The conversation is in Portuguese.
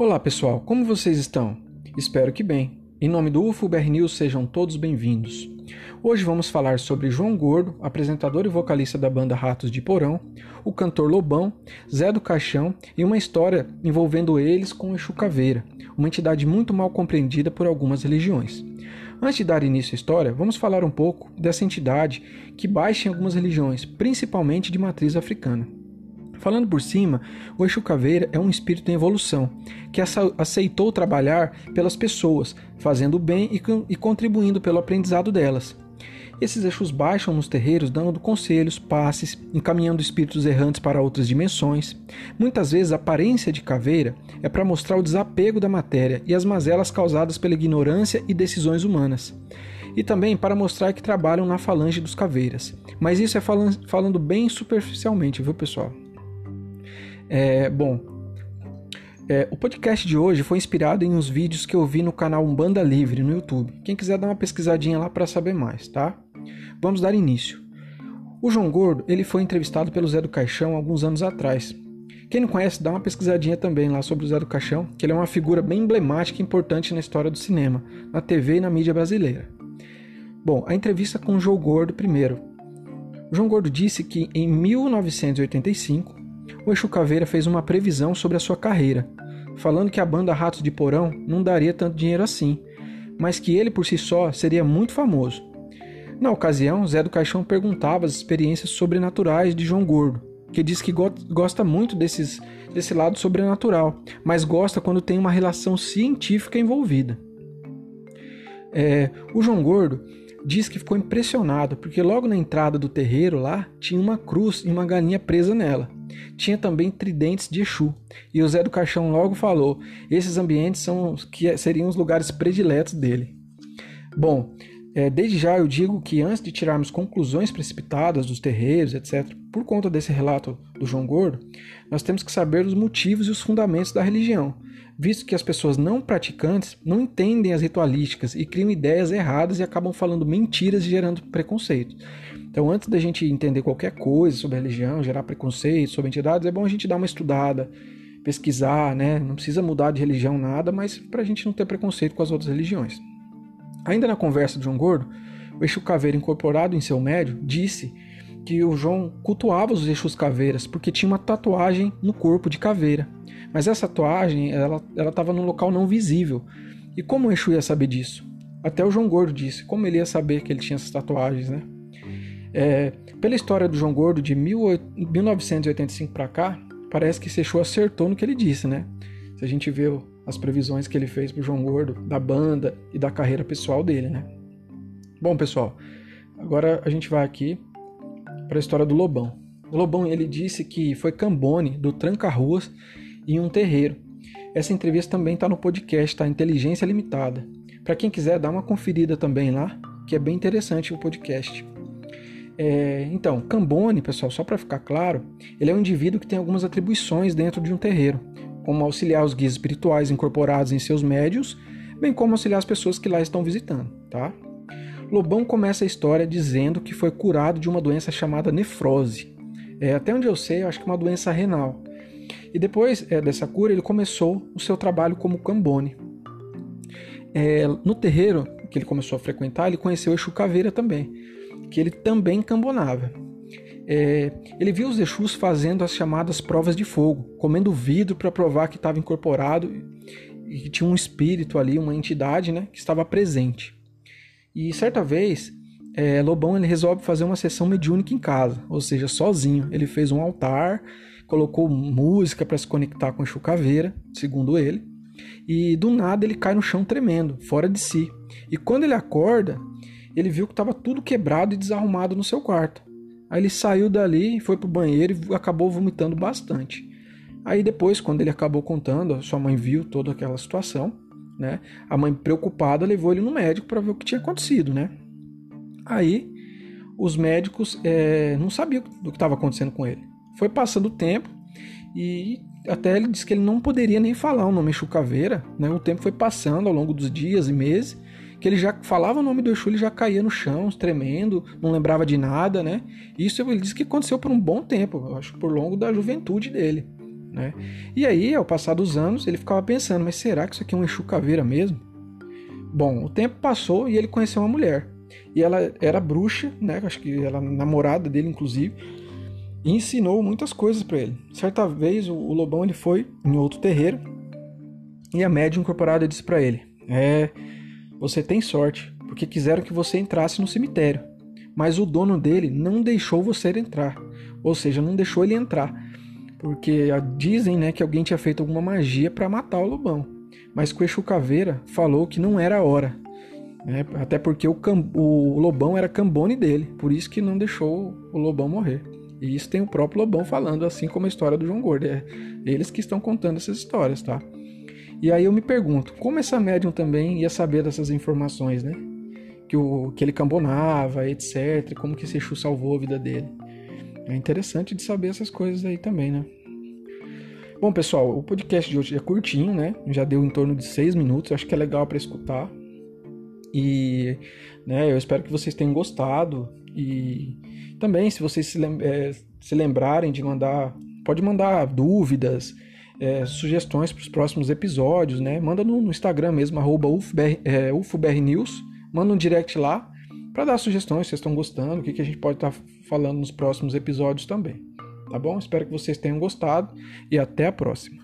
Olá pessoal, como vocês estão? Espero que bem. Em nome do UFUBR News, sejam todos bem-vindos. Hoje vamos falar sobre João Gordo, apresentador e vocalista da banda Ratos de Porão, o cantor Lobão, Zé do Caixão e uma história envolvendo eles com Exu Caveira, uma entidade muito mal compreendida por algumas religiões. Antes de dar início à história, vamos falar um pouco dessa entidade que baixa em algumas religiões, principalmente de matriz africana. Falando por cima, o Exu Caveira é um espírito em evolução, que aceitou trabalhar pelas pessoas, fazendo o bem e contribuindo pelo aprendizado delas. Esses Exus baixam nos terreiros dando conselhos, passes, encaminhando espíritos errantes para outras dimensões. Muitas vezes a aparência de caveira é para mostrar o desapego da matéria e as mazelas causadas pela ignorância e decisões humanas. E também para mostrar que trabalham na falange dos caveiras. Mas isso é falando bem superficialmente, viu pessoal? É, bom, é, o podcast de hoje foi inspirado em uns vídeos que eu vi no canal Umbanda Livre no YouTube. Quem quiser dar uma pesquisadinha lá para saber mais, tá? Vamos dar início. O João Gordo ele foi entrevistado pelo Zé do Caixão alguns anos atrás. Quem não conhece, dá uma pesquisadinha também lá sobre o Zé do Caixão, que ele é uma figura bem emblemática e importante na história do cinema, na TV e na mídia brasileira. Bom, a entrevista com o João Gordo primeiro. O João Gordo disse que em 1985 o Exu Caveira fez uma previsão sobre a sua carreira, falando que a banda Ratos de Porão não daria tanto dinheiro assim, mas que ele por si só seria muito famoso. Na ocasião, Zé do Caixão perguntava as experiências sobrenaturais de João Gordo, que diz que gosta muito desses, desse lado sobrenatural, mas gosta quando tem uma relação científica envolvida. É, o João Gordo diz que ficou impressionado porque logo na entrada do terreiro lá tinha uma cruz e uma galinha presa nela. Tinha também tridentes de Exu. E o Zé do Caixão logo falou: esses ambientes são que seriam os lugares prediletos dele. Bom, desde já eu digo que antes de tirarmos conclusões precipitadas dos terreiros, etc., por conta desse relato do João Gordo, nós temos que saber os motivos e os fundamentos da religião, visto que as pessoas não praticantes não entendem as ritualísticas e criam ideias erradas e acabam falando mentiras e gerando preconceito. Então, antes da gente entender qualquer coisa sobre religião, gerar preconceito sobre entidades, é bom a gente dar uma estudada, pesquisar, né? Não precisa mudar de religião nada, mas para a gente não ter preconceito com as outras religiões. Ainda na conversa de João Gordo, o Exu Caveira, incorporado em seu médio, disse que o João cultuava os Exus Caveiras porque tinha uma tatuagem no corpo de caveira. Mas essa tatuagem, ela estava num local não visível. E como o Exu ia saber disso? Até o João Gordo disse, como ele ia saber que ele tinha essas tatuagens, né? É, pela história do João Gordo de 1985 para cá, parece que Seixu acertou no que ele disse, né? Se a gente vê as previsões que ele fez pro João Gordo, da banda e da carreira pessoal dele, né? Bom, pessoal, agora a gente vai aqui para a história do Lobão. O Lobão ele disse que foi Cambone do Tranca-Ruas em um terreiro. Essa entrevista também está no podcast, tá? Inteligência Limitada. Para quem quiser dar uma conferida também lá, que é bem interessante o podcast. É, então, Cambone, pessoal, só para ficar claro, ele é um indivíduo que tem algumas atribuições dentro de um terreiro, como auxiliar os guias espirituais incorporados em seus médios, bem como auxiliar as pessoas que lá estão visitando, tá? Lobão começa a história dizendo que foi curado de uma doença chamada nefrose. É, até onde eu sei, eu acho que é uma doença renal. E depois é, dessa cura, ele começou o seu trabalho como cambone. É, no terreiro que ele começou a frequentar, ele conheceu Exu Caveira também que ele também cambonava. É, ele viu os Exus fazendo as chamadas provas de fogo, comendo vidro para provar que estava incorporado e que tinha um espírito ali, uma entidade né, que estava presente. E certa vez, é, Lobão ele resolve fazer uma sessão mediúnica em casa, ou seja, sozinho. Ele fez um altar, colocou música para se conectar com a chucaveira, segundo ele, e do nada ele cai no chão tremendo, fora de si. E quando ele acorda, ele viu que estava tudo quebrado e desarrumado no seu quarto. Aí ele saiu dali, foi pro banheiro e acabou vomitando bastante. Aí depois, quando ele acabou contando, sua mãe viu toda aquela situação, né? A mãe preocupada levou ele no médico para ver o que tinha acontecido, né? Aí os médicos é, não sabiam do que estava acontecendo com ele. Foi passando o tempo e até ele disse que ele não poderia nem falar o nome Chucaveira, né? O tempo foi passando ao longo dos dias e meses que ele já falava o nome do Exu, ele já caía no chão, tremendo, não lembrava de nada, né? Isso ele disse que aconteceu por um bom tempo, eu acho que por longo da juventude dele, né? E aí, ao passar dos anos, ele ficava pensando, mas será que isso aqui é um Exu caveira mesmo? Bom, o tempo passou e ele conheceu uma mulher. E ela era bruxa, né? Acho que ela namorada dele, inclusive, e ensinou muitas coisas para ele. Certa vez o, Lobão ele foi em outro terreiro e a médium incorporada disse para ele: "É, você tem sorte, porque quiseram que você entrasse no cemitério, mas o dono dele não deixou você entrar, ou seja, não deixou ele entrar, porque dizem, né, que alguém tinha feito alguma magia para matar o Lobão, mas o Exu Caveira falou que não era a hora." Né, até porque o, o Lobão era cambone dele, por isso que não deixou o Lobão morrer. E isso tem o próprio Lobão falando, assim como a história do João Gordo. É eles que estão contando essas histórias, tá? E aí eu me pergunto, como essa médium também ia saber dessas informações, né? Que, o, que ele cambonava, etc. Como que esse Exu salvou a vida dele. É interessante de saber essas coisas aí também, né? Bom, pessoal, o podcast de hoje é curtinho, né? Já deu em torno de seis minutos. Acho que é legal para escutar. E né, eu espero que vocês tenham gostado. E também, se vocês se, lem é, se lembrarem de mandar, pode mandar dúvidas, é, sugestões para os próximos episódios, né? Manda no, no Instagram mesmo, arroba UFBR, é, manda um direct lá para dar sugestões, se vocês estão gostando, o que, que a gente pode estar tá falando nos próximos episódios também. Tá bom? Espero que vocês tenham gostado e até a próxima.